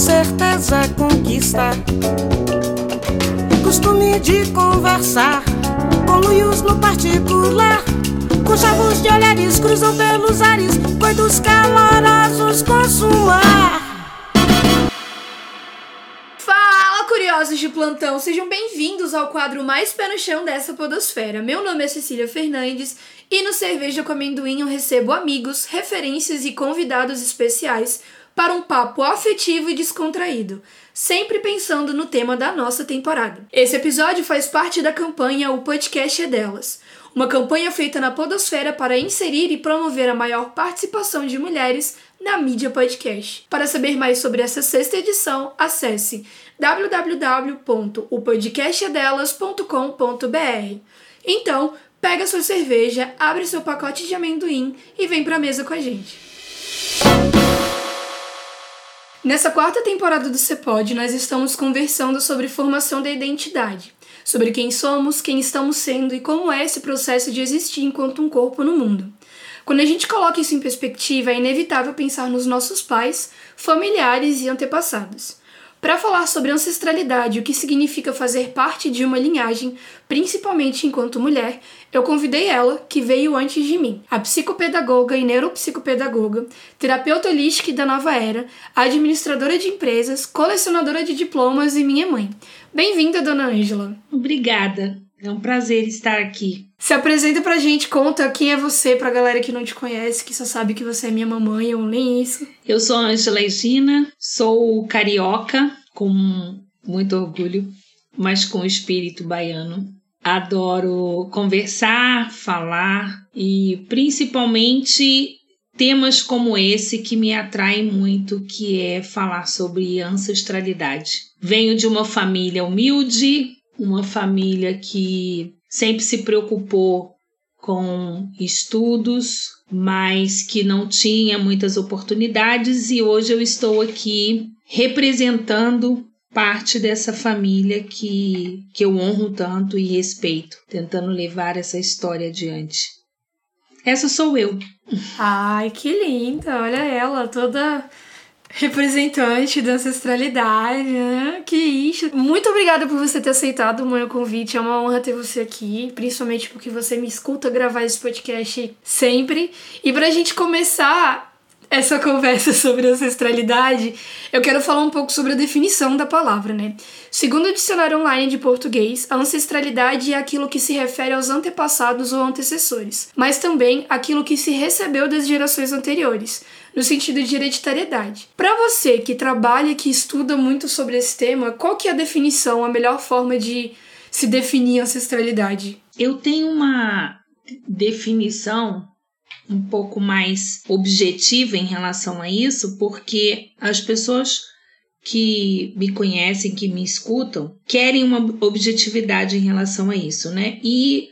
certeza conquista. Costume de conversar com luios no particular. Com chavos de olhares cruzam pelos ares, coitos calorosos consumar. curiosos de plantão, sejam bem-vindos ao quadro mais pé no chão dessa podosfera. Meu nome é Cecília Fernandes e no Cerveja com Amendoim eu recebo amigos, referências e convidados especiais para um papo afetivo e descontraído, sempre pensando no tema da nossa temporada. Esse episódio faz parte da campanha O Podcast é Delas, uma campanha feita na Podosfera para inserir e promover a maior participação de mulheres na mídia podcast. Para saber mais sobre essa sexta edição, acesse www.opodcastadelas.com.br. Então, pega sua cerveja, abre seu pacote de amendoim e vem para a mesa com a gente. Nessa quarta temporada do Cepod, nós estamos conversando sobre formação da identidade, sobre quem somos, quem estamos sendo e como é esse processo de existir enquanto um corpo no mundo. Quando a gente coloca isso em perspectiva, é inevitável pensar nos nossos pais, familiares e antepassados. Para falar sobre ancestralidade e o que significa fazer parte de uma linhagem, principalmente enquanto mulher, eu convidei ela, que veio antes de mim, a psicopedagoga e neuropsicopedagoga, terapeuta holística da nova era, administradora de empresas, colecionadora de diplomas e minha mãe. Bem-vinda, dona Ângela. Obrigada. É um prazer estar aqui. Se apresenta pra gente, conta quem é você pra galera que não te conhece, que só sabe que você é minha mamãe ou nem isso. Eu sou a Angela Regina, sou carioca, com muito orgulho, mas com espírito baiano. Adoro conversar, falar e principalmente temas como esse que me atraem muito, que é falar sobre ancestralidade. Venho de uma família humilde, uma família que sempre se preocupou com estudos, mas que não tinha muitas oportunidades e hoje eu estou aqui representando parte dessa família que, que eu honro tanto e respeito, tentando levar essa história adiante. Essa sou eu. Ai, que linda! Olha ela, toda representante da ancestralidade, né? Que isso. Muito obrigada por você ter aceitado o meu convite. É uma honra ter você aqui, principalmente porque você me escuta gravar esse podcast sempre. E pra gente começar essa conversa sobre ancestralidade, eu quero falar um pouco sobre a definição da palavra, né? Segundo o dicionário online de português, a ancestralidade é aquilo que se refere aos antepassados ou antecessores, mas também aquilo que se recebeu das gerações anteriores, no sentido de hereditariedade. Para você que trabalha que estuda muito sobre esse tema, qual que é a definição, a melhor forma de se definir ancestralidade? Eu tenho uma definição um pouco mais objetiva em relação a isso, porque as pessoas que me conhecem, que me escutam, querem uma objetividade em relação a isso, né? E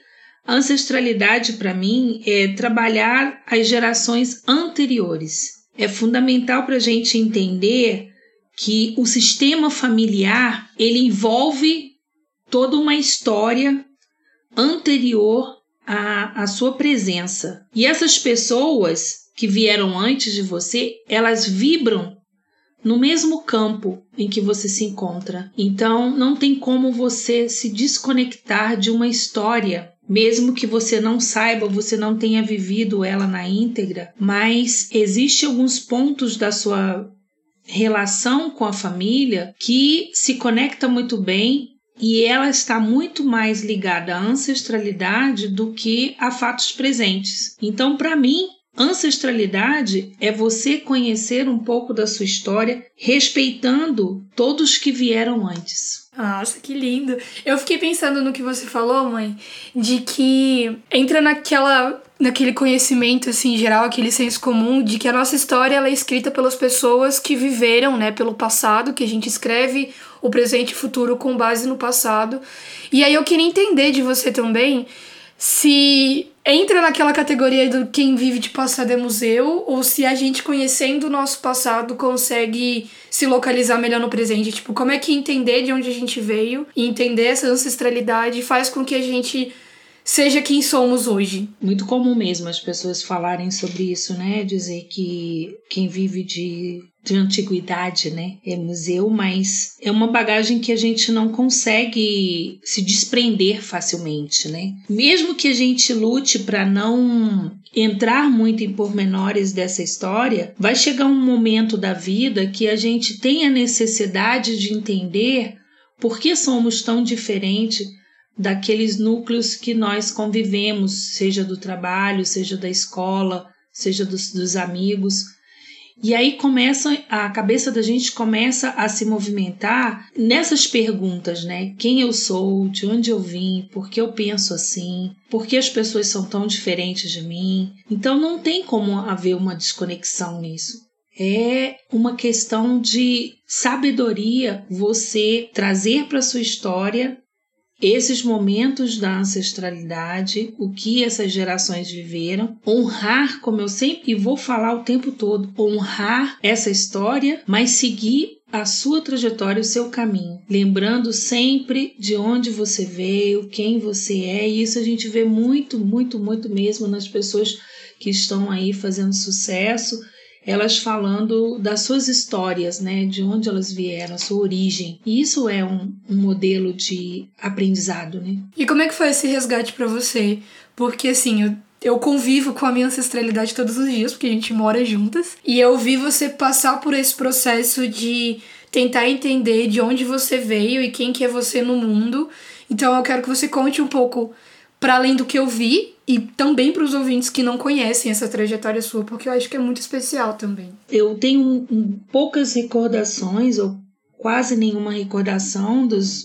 ancestralidade, para mim, é trabalhar as gerações anteriores. É fundamental para a gente entender que o sistema familiar ele envolve toda uma história anterior à, à sua presença. E essas pessoas que vieram antes de você, elas vibram no mesmo campo em que você se encontra. Então, não tem como você se desconectar de uma história mesmo que você não saiba, você não tenha vivido ela na íntegra, mas existe alguns pontos da sua relação com a família que se conecta muito bem e ela está muito mais ligada à ancestralidade do que a fatos presentes. Então, para mim, Ancestralidade é você conhecer um pouco da sua história, respeitando todos que vieram antes. Nossa, que lindo. Eu fiquei pensando no que você falou, mãe, de que entra naquela naquele conhecimento assim geral, aquele senso comum de que a nossa história ela é escrita pelas pessoas que viveram, né, pelo passado, que a gente escreve o presente e o futuro com base no passado. E aí eu queria entender de você também se entra naquela categoria do quem vive de passado é museu, ou se a gente conhecendo o nosso passado consegue se localizar melhor no presente. Tipo, como é que entender de onde a gente veio e entender essa ancestralidade faz com que a gente seja quem somos hoje. Muito comum mesmo as pessoas falarem sobre isso, né? Dizer que quem vive de de antiguidade, né? É museu, mas é uma bagagem que a gente não consegue se desprender facilmente, né? Mesmo que a gente lute para não entrar muito em pormenores dessa história, vai chegar um momento da vida que a gente tem a necessidade de entender por que somos tão diferentes daqueles núcleos que nós convivemos, seja do trabalho, seja da escola, seja dos, dos amigos. E aí começa a cabeça da gente começa a se movimentar nessas perguntas, né? Quem eu sou, de onde eu vim, por que eu penso assim, por que as pessoas são tão diferentes de mim. Então não tem como haver uma desconexão nisso. É uma questão de sabedoria você trazer para sua história esses momentos da ancestralidade, o que essas gerações viveram, honrar, como eu sempre vou falar o tempo todo, honrar essa história, mas seguir a sua trajetória, o seu caminho, lembrando sempre de onde você veio, quem você é, e isso a gente vê muito, muito, muito mesmo nas pessoas que estão aí fazendo sucesso elas falando das suas histórias, né, de onde elas vieram, a sua origem. E isso é um, um modelo de aprendizado, né? E como é que foi esse resgate para você? Porque assim, eu eu convivo com a minha ancestralidade todos os dias, porque a gente mora juntas. E eu vi você passar por esse processo de tentar entender de onde você veio e quem que é você no mundo. Então eu quero que você conte um pouco para além do que eu vi e também para os ouvintes que não conhecem essa trajetória sua, porque eu acho que é muito especial também. Eu tenho poucas recordações, ou quase nenhuma recordação dos,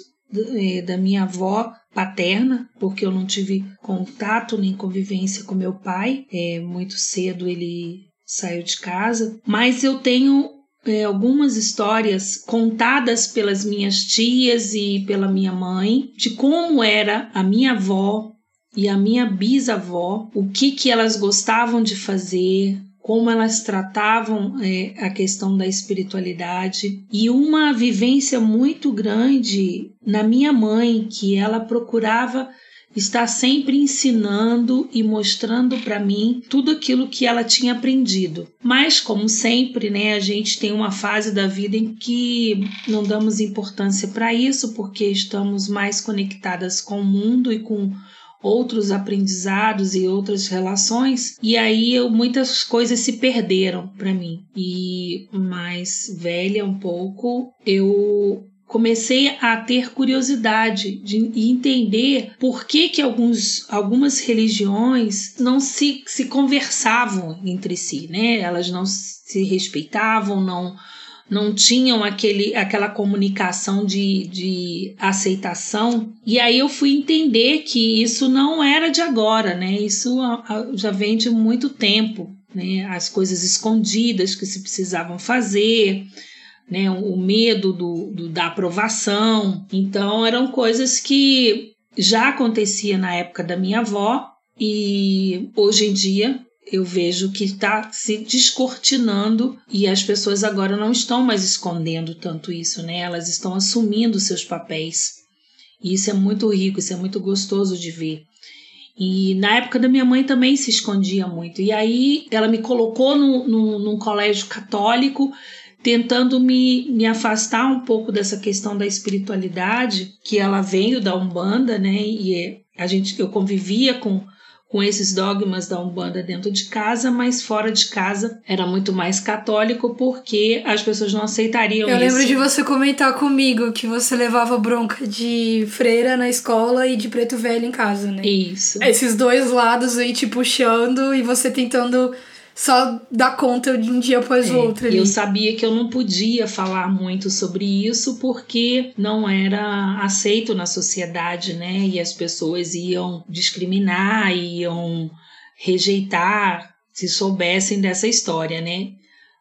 é, da minha avó paterna, porque eu não tive contato nem convivência com meu pai. É, muito cedo ele saiu de casa, mas eu tenho é, algumas histórias contadas pelas minhas tias e pela minha mãe de como era a minha avó e a minha bisavó, o que, que elas gostavam de fazer, como elas tratavam é, a questão da espiritualidade e uma vivência muito grande na minha mãe, que ela procurava estar sempre ensinando e mostrando para mim tudo aquilo que ela tinha aprendido. Mas, como sempre, né, a gente tem uma fase da vida em que não damos importância para isso, porque estamos mais conectadas com o mundo e com outros aprendizados e outras relações, e aí eu, muitas coisas se perderam para mim. E mais velha um pouco, eu comecei a ter curiosidade de entender por que, que alguns, algumas religiões não se, se conversavam entre si, né? Elas não se respeitavam, não não tinham aquele, aquela comunicação de, de aceitação. E aí eu fui entender que isso não era de agora, né? Isso já vem de muito tempo, né? As coisas escondidas que se precisavam fazer. Né, o medo do, do, da aprovação. Então, eram coisas que já acontecia na época da minha avó e hoje em dia eu vejo que está se descortinando e as pessoas agora não estão mais escondendo tanto isso, né? Elas estão assumindo seus papéis. E isso é muito rico, isso é muito gostoso de ver. E na época da minha mãe também se escondia muito. E aí ela me colocou no, no, num colégio católico, tentando me, me afastar um pouco dessa questão da espiritualidade, que ela veio da Umbanda, né? E a gente, eu convivia com com esses dogmas da Umbanda dentro de casa, mas fora de casa era muito mais católico porque as pessoas não aceitariam Eu isso. lembro de você comentar comigo que você levava bronca de freira na escola e de preto velho em casa, né? Isso. Esses dois lados aí te puxando e você tentando só dar conta de um dia após o é, outro. Ali. Eu sabia que eu não podia falar muito sobre isso porque não era aceito na sociedade, né? E as pessoas iam discriminar, iam rejeitar se soubessem dessa história, né?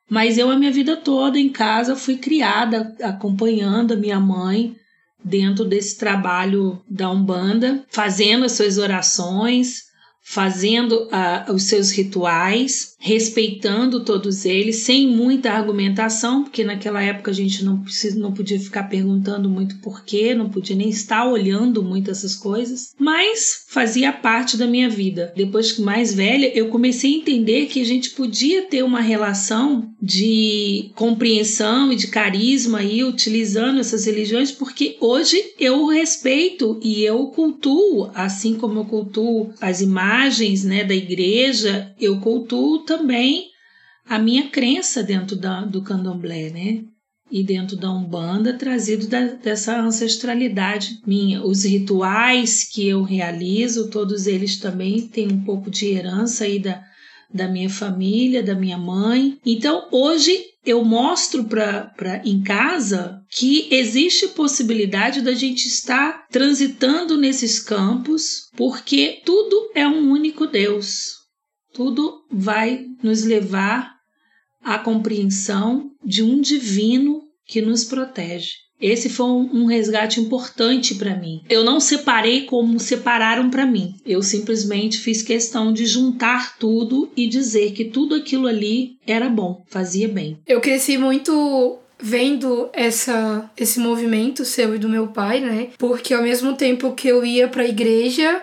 Mas eu, a minha vida toda em casa, fui criada acompanhando a minha mãe dentro desse trabalho da Umbanda, fazendo as suas orações, fazendo uh, os seus rituais, respeitando todos eles, sem muita argumentação, porque naquela época a gente não, precisa, não podia ficar perguntando muito porquê, não podia nem estar olhando muito essas coisas, mas fazia parte da minha vida. Depois que mais velha, eu comecei a entender que a gente podia ter uma relação de compreensão e de carisma aí utilizando essas religiões, porque hoje eu respeito e eu cultuo, assim como eu cultuo as imagens né, da igreja, eu cultuo também a minha crença dentro da, do candomblé, né? E dentro da Umbanda, trazido da, dessa ancestralidade minha. Os rituais que eu realizo, todos eles também têm um pouco de herança aí da, da minha família, da minha mãe. Então, hoje eu mostro para em casa que existe possibilidade da gente estar transitando nesses campos, porque tudo é um único Deus. Tudo vai nos levar à compreensão de um divino que nos protege. Esse foi um, resgate importante para mim. Eu não separei como separaram para mim. Eu simplesmente fiz questão de juntar tudo e dizer que tudo aquilo ali era bom, fazia bem. Eu cresci muito vendo essa esse movimento seu e do meu pai, né? Porque ao mesmo tempo que eu ia para a igreja,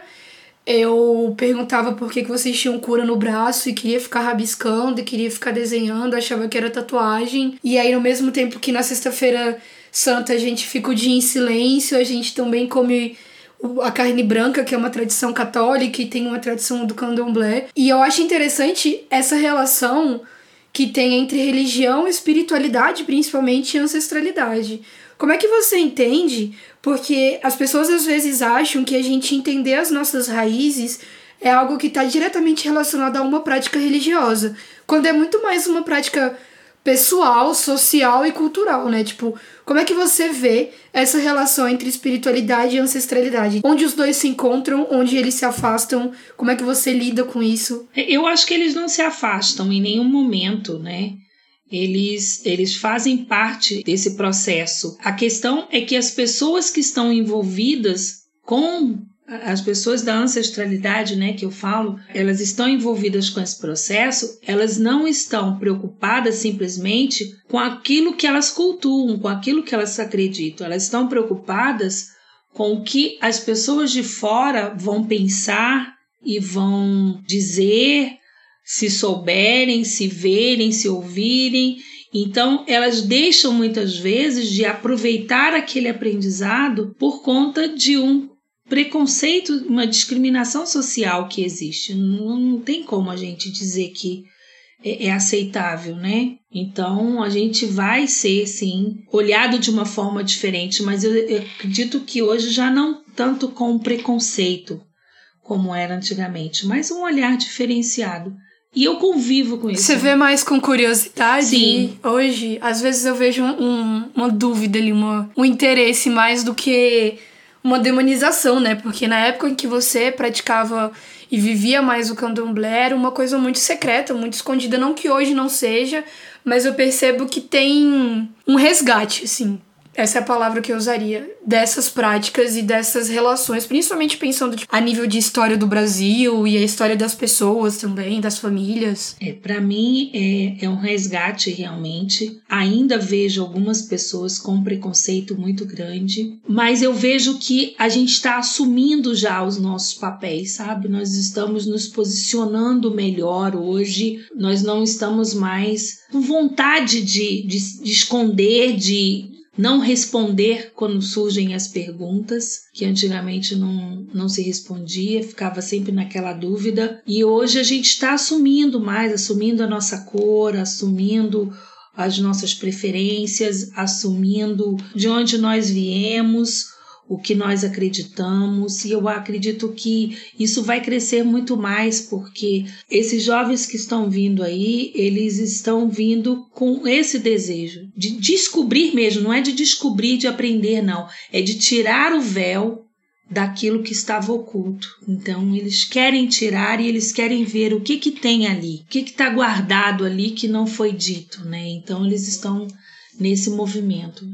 eu perguntava por que, que vocês tinham cura no braço e queria ficar rabiscando e queria ficar desenhando, achava que era tatuagem. E aí, no mesmo tempo que na sexta-feira santa a gente fica o dia em silêncio, a gente também come a carne branca, que é uma tradição católica e tem uma tradição do candomblé. E eu acho interessante essa relação que tem entre religião, espiritualidade, principalmente, e ancestralidade. Como é que você entende? Porque as pessoas às vezes acham que a gente entender as nossas raízes é algo que está diretamente relacionado a uma prática religiosa, quando é muito mais uma prática pessoal, social e cultural, né? Tipo, como é que você vê essa relação entre espiritualidade e ancestralidade? Onde os dois se encontram, onde eles se afastam? Como é que você lida com isso? Eu acho que eles não se afastam em nenhum momento, né? eles, eles fazem parte desse processo. A questão é que as pessoas que estão envolvidas com as pessoas da ancestralidade, né, que eu falo, elas estão envolvidas com esse processo, elas não estão preocupadas simplesmente com aquilo que elas cultuam, com aquilo que elas acreditam. Elas estão preocupadas com o que as pessoas de fora vão pensar e vão dizer se souberem, se verem, se ouvirem. Então, elas deixam muitas vezes de aproveitar aquele aprendizado por conta de um preconceito, uma discriminação social que existe. Não, não tem como a gente dizer que é, é, aceitável, né? Então a gente vai ser, sim, olhado de uma forma diferente, mas eu, eu acredito que hoje já não tanto com preconceito como era antigamente, mas um olhar diferenciado. E eu convivo com isso. Você vê mais com curiosidade? Sim. Hoje, às vezes eu vejo um, uma dúvida ali, uma, um interesse mais do que uma demonização, né? Porque na época em que você praticava e vivia mais o candomblé, era uma coisa muito secreta, muito escondida. Não que hoje não seja, mas eu percebo que tem um resgate, assim, essa é a palavra que eu usaria, dessas práticas e dessas relações, principalmente pensando tipo, a nível de história do Brasil e a história das pessoas também, das famílias. É, para mim é, é um resgate realmente. Ainda vejo algumas pessoas com preconceito muito grande, mas eu vejo que a gente está assumindo já os nossos papéis, sabe? Nós estamos nos posicionando melhor hoje, nós não estamos mais com vontade de, de, de esconder, de não responder quando surgem as perguntas, que antigamente não, não se respondia, ficava sempre naquela dúvida. E hoje a gente está assumindo mais, assumindo a nossa cor, assumindo as nossas preferências, assumindo de onde nós viemos, o que nós acreditamos, e eu acredito que isso vai crescer muito mais, porque esses jovens que estão vindo aí, eles estão vindo com esse desejo de descobrir mesmo, não é de descobrir, de aprender, não, é de tirar o véu daquilo que estava oculto. Então, eles querem tirar e eles querem ver o que, que tem ali, o que está guardado ali que não foi dito, né? Então, eles estão nesse movimento.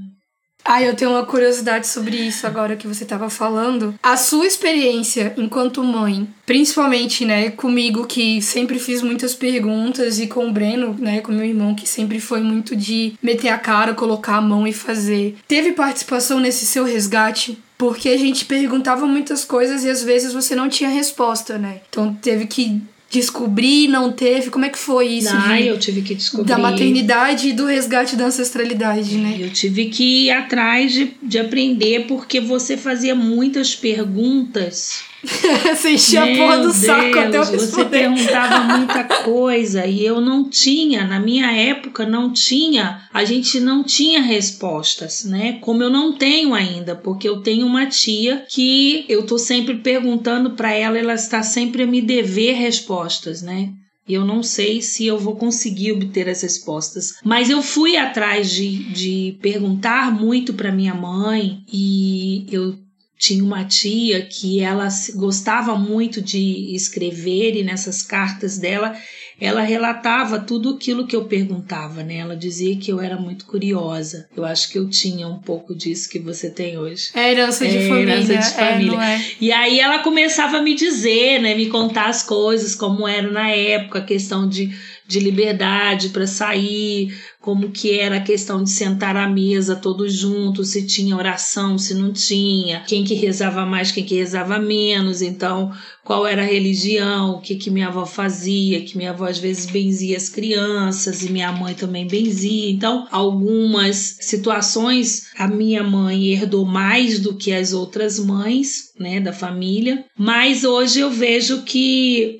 Ah, eu tenho uma curiosidade sobre isso agora que você estava falando. A sua experiência enquanto mãe, principalmente, né, comigo que sempre fiz muitas perguntas e com o Breno, né, com meu irmão que sempre foi muito de meter a cara, colocar a mão e fazer. Teve participação nesse seu resgate? Porque a gente perguntava muitas coisas e às vezes você não tinha resposta, né? Então teve que descobrir, não teve? Como é que foi isso? Ah, eu tive que descobrir. Da maternidade e do resgate da ancestralidade, né? Eu tive que ir atrás de, de aprender porque você fazia muitas perguntas você enchia a porra do saco até eu responder. Você perguntava muita coisa e eu não tinha, na minha época não tinha, a gente não tinha respostas, né? Como eu não tenho ainda, porque eu tenho uma tia que eu tô sempre perguntando para ela, ela está sempre a me dever respostas, né? E eu não sei se eu vou conseguir obter as respostas. Mas eu fui atrás de, de perguntar muito para minha mãe e eu tinha uma tia que ela gostava muito de escrever e nessas cartas dela ela relatava tudo aquilo que eu perguntava, né? Ela dizia que eu era muito curiosa. Eu acho que eu tinha um pouco disso que você tem hoje. É herança de é, família. Herança de é, família. É, e aí ela começava a me dizer, né? Me contar as coisas, como era na época, a questão de, de liberdade para sair, como que era a questão de sentar à mesa todos juntos, se tinha oração, se não tinha, quem que rezava mais, quem que rezava menos, então qual era a religião, o que que minha avó fazia, que minha avó às vezes benzia as crianças e minha mãe também benzia. Então, algumas situações a minha mãe herdou mais do que as outras mães, né, da família, mas hoje eu vejo que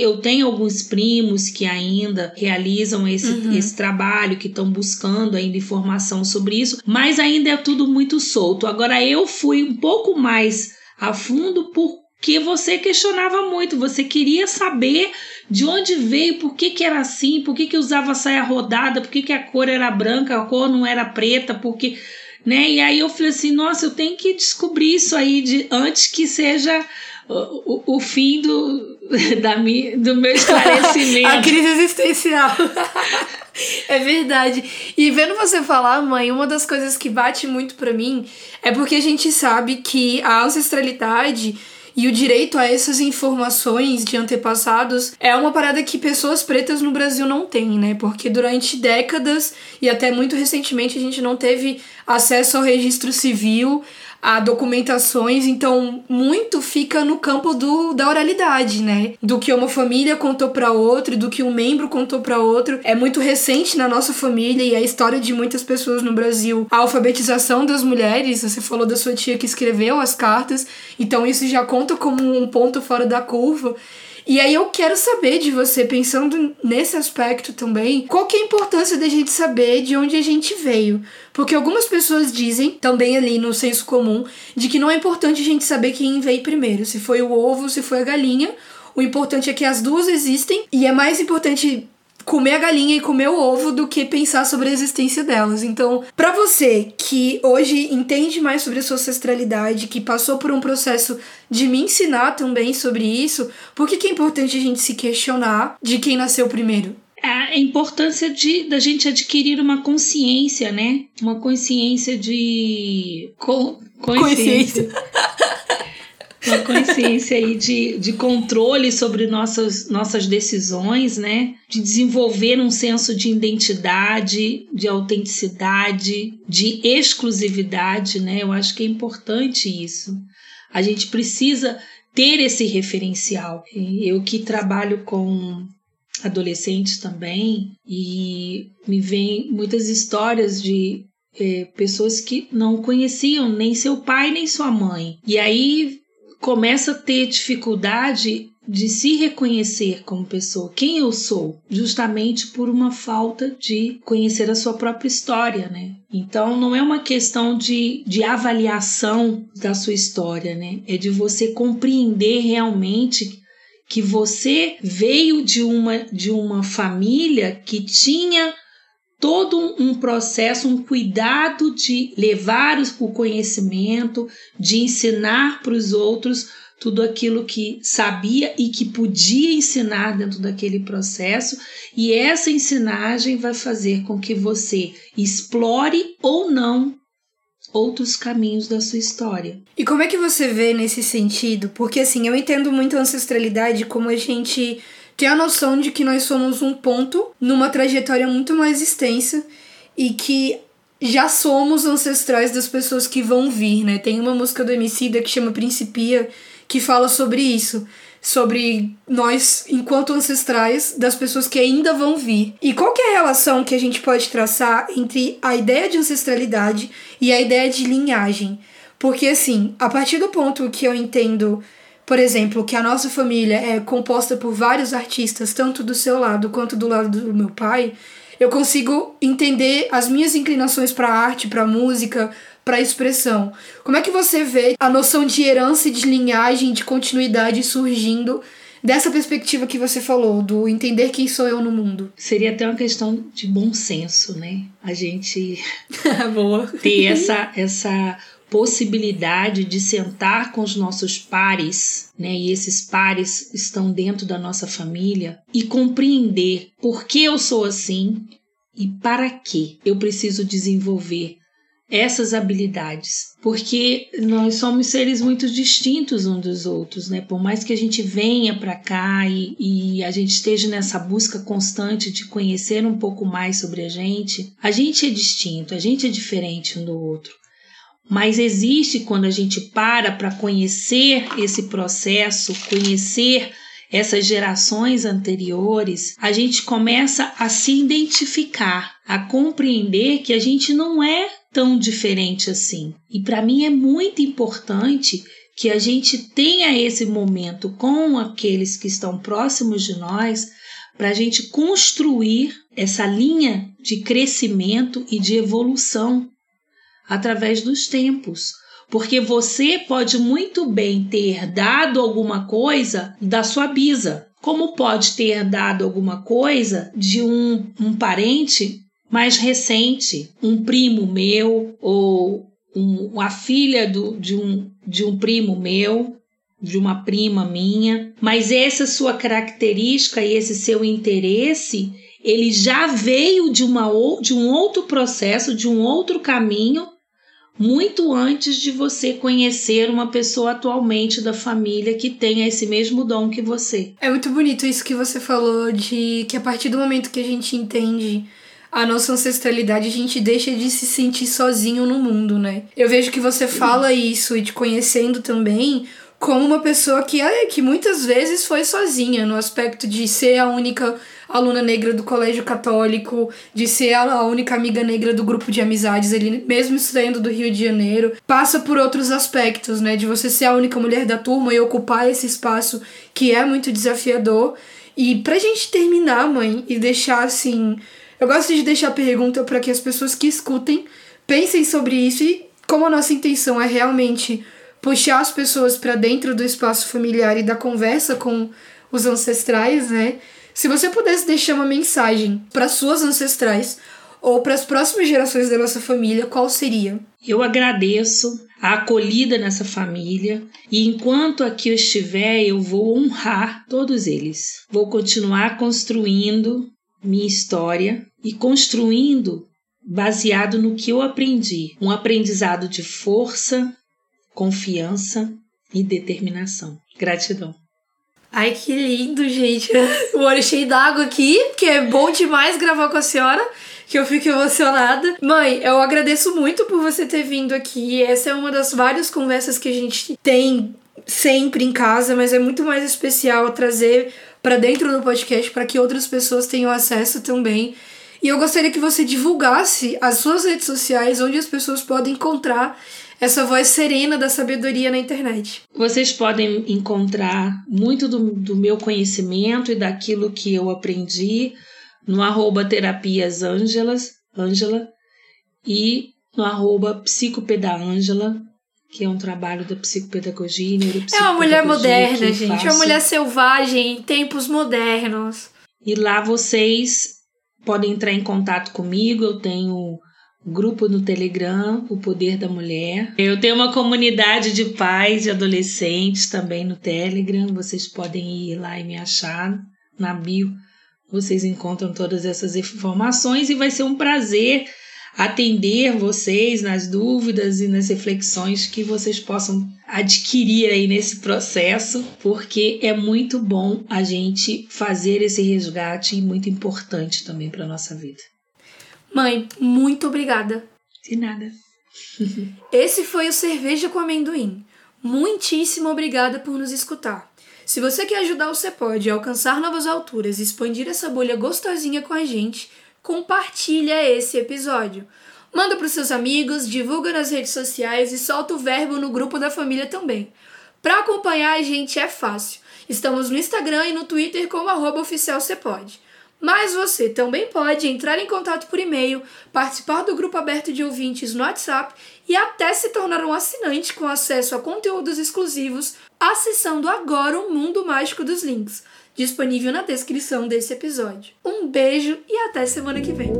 eu tenho alguns primos que ainda realizam esse, uhum. esse trabalho, que estão buscando ainda informação sobre isso, mas ainda é tudo muito solto. Agora eu fui um pouco mais a fundo por que você questionava muito, você queria saber de onde veio, por que, que era assim, por que, que usava saia rodada, por que, que a cor era branca, a cor não era preta, porque. Né? E aí eu falei assim, nossa, eu tenho que descobrir isso aí de, antes que seja o, o, o fim do, da minha, do meu esclarecimento. a crise existencial. é verdade. E vendo você falar, mãe, uma das coisas que bate muito para mim é porque a gente sabe que a ancestralidade e o direito a essas informações de antepassados é uma parada que pessoas pretas no Brasil não têm, né? Porque durante décadas e até muito recentemente a gente não teve acesso ao registro civil, a documentações, então muito fica no campo do, da oralidade, né? Do que uma família contou para outro, do que um membro contou para outro. É muito recente na nossa família e a história de muitas pessoas no Brasil. A alfabetização das mulheres, você falou da sua tia que escreveu as cartas, então isso já conta como um ponto fora da curva. E aí eu quero saber de você, pensando nesse aspecto também, qual que é a importância da gente saber de onde a gente veio? Porque algumas pessoas dizem, também ali no senso comum, de que não é importante a gente saber quem veio primeiro, se foi o ovo, se foi a galinha. O importante é que as duas existem e é mais importante comer a galinha e comer o ovo do que pensar sobre a existência delas. Então, para você que hoje entende mais sobre a sua ancestralidade, que passou por um processo de me ensinar também sobre isso, por que, que é importante a gente se questionar de quem nasceu primeiro? a importância de da gente adquirir uma consciência, né? Uma consciência de co consciência. consciência. uma consciência aí de, de controle sobre nossas, nossas decisões, né? De desenvolver um senso de identidade, de autenticidade, de exclusividade, né? Eu acho que é importante isso. A gente precisa ter esse referencial. Eu que trabalho com adolescentes também e me vem muitas histórias de é, pessoas que não conheciam nem seu pai nem sua mãe. E aí começa a ter dificuldade de se reconhecer como pessoa, quem eu sou, justamente por uma falta de conhecer a sua própria história, né? Então não é uma questão de, de avaliação da sua história, né? É de você compreender realmente que você veio de uma, de uma família que tinha todo um processo, um cuidado de levar o conhecimento, de ensinar para os outros tudo aquilo que sabia e que podia ensinar dentro daquele processo, e essa ensinagem vai fazer com que você explore ou não outros caminhos da sua história. E como é que você vê nesse sentido? Porque assim, eu entendo muito a ancestralidade como a gente tem a noção de que nós somos um ponto numa trajetória muito mais extensa e que já somos ancestrais das pessoas que vão vir, né? Tem uma música do Emicida que chama Principia que fala sobre isso sobre nós enquanto ancestrais das pessoas que ainda vão vir. E qual que é a relação que a gente pode traçar entre a ideia de ancestralidade e a ideia de linhagem? Porque assim, a partir do ponto que eu entendo, por exemplo, que a nossa família é composta por vários artistas, tanto do seu lado quanto do lado do meu pai, eu consigo entender as minhas inclinações para arte, para música, para expressão. Como é que você vê a noção de herança e de linhagem, de continuidade surgindo dessa perspectiva que você falou, do entender quem sou eu no mundo? Seria até uma questão de bom senso, né? A gente Boa. ter essa, essa possibilidade de sentar com os nossos pares, né? E esses pares estão dentro da nossa família e compreender por que eu sou assim e para que eu preciso desenvolver essas habilidades, porque nós somos seres muito distintos uns dos outros, né? Por mais que a gente venha para cá e, e, a gente esteja nessa busca constante de conhecer um pouco mais sobre a gente, a gente é distinto, a gente é diferente um do outro. Mas existe quando a gente para para conhecer esse processo, conhecer essas gerações anteriores, a gente começa a se identificar, a compreender que a gente não é tão diferente assim. E para mim é muito importante que a gente tenha esse momento com aqueles que estão próximos de nós para a gente construir essa linha de crescimento e de evolução através dos tempos. Porque você pode muito bem ter herdado alguma coisa da sua bisa, como pode ter herdado alguma coisa de um, um parente mais recente, um primo meu ou um, a filha do, de, um, de um primo meu, de uma prima minha, mas essa sua característica e esse seu interesse, ele já veio de, uma, de um outro processo, de um outro caminho, muito antes de você conhecer uma pessoa atualmente da família que tenha esse mesmo dom que você. É muito bonito isso que você falou de que a partir do momento que a gente entende a nossa ancestralidade, a gente deixa de se sentir sozinho no mundo, né? Eu vejo que você fala isso e te conhecendo também como uma pessoa que, que muitas vezes foi sozinha, no aspecto de ser a única aluna negra do colégio católico, de ser a única amiga negra do grupo de amizades, ele mesmo saindo do Rio de Janeiro, passa por outros aspectos, né? De você ser a única mulher da turma e ocupar esse espaço que é muito desafiador. E pra gente terminar, mãe, e deixar assim eu gosto de deixar a pergunta para que as pessoas que escutem pensem sobre isso e como a nossa intenção é realmente puxar as pessoas para dentro do espaço familiar e da conversa com os ancestrais, né? Se você pudesse deixar uma mensagem para suas ancestrais ou para as próximas gerações da nossa família, qual seria? Eu agradeço a acolhida nessa família e enquanto aqui eu estiver, eu vou honrar todos eles. Vou continuar construindo minha história e construindo baseado no que eu aprendi, um aprendizado de força, confiança e determinação. Gratidão. Ai, que lindo, gente. O olho cheio d'água aqui, que é bom demais gravar com a senhora, que eu fico emocionada. Mãe, eu agradeço muito por você ter vindo aqui. Essa é uma das várias conversas que a gente tem sempre em casa, mas é muito mais especial trazer para dentro do podcast para que outras pessoas tenham acesso também. E eu gostaria que você divulgasse as suas redes sociais onde as pessoas podem encontrar essa voz serena da sabedoria na internet. Vocês podem encontrar muito do, do meu conhecimento e daquilo que eu aprendi no arroba terapias e no arroba psicopedaângela, que é um trabalho da psicopedagogia e. É uma mulher moderna, gente. É uma mulher selvagem em tempos modernos. E lá vocês podem entrar em contato comigo. Eu tenho grupo no Telegram, O Poder da Mulher. Eu tenho uma comunidade de pais e adolescentes também no Telegram. Vocês podem ir lá e me achar na bio. Vocês encontram todas essas informações e vai ser um prazer atender vocês nas dúvidas e nas reflexões que vocês possam adquirir aí nesse processo, porque é muito bom a gente fazer esse resgate e muito importante também para nossa vida. Mãe, muito obrigada. De nada. Esse foi o Cerveja com Amendoim. Muitíssimo obrigada por nos escutar. Se você quer ajudar o Cepode a alcançar novas alturas e expandir essa bolha gostosinha com a gente, compartilha esse episódio. Manda para os seus amigos, divulga nas redes sociais e solta o verbo no grupo da família também. Para acompanhar a gente é fácil. Estamos no Instagram e no Twitter como arroba oficial Cepode. Mas você também pode entrar em contato por e-mail, participar do grupo aberto de ouvintes no WhatsApp e até se tornar um assinante com acesso a conteúdos exclusivos, acessando agora o mundo mágico dos links, disponível na descrição desse episódio. Um beijo e até semana que vem.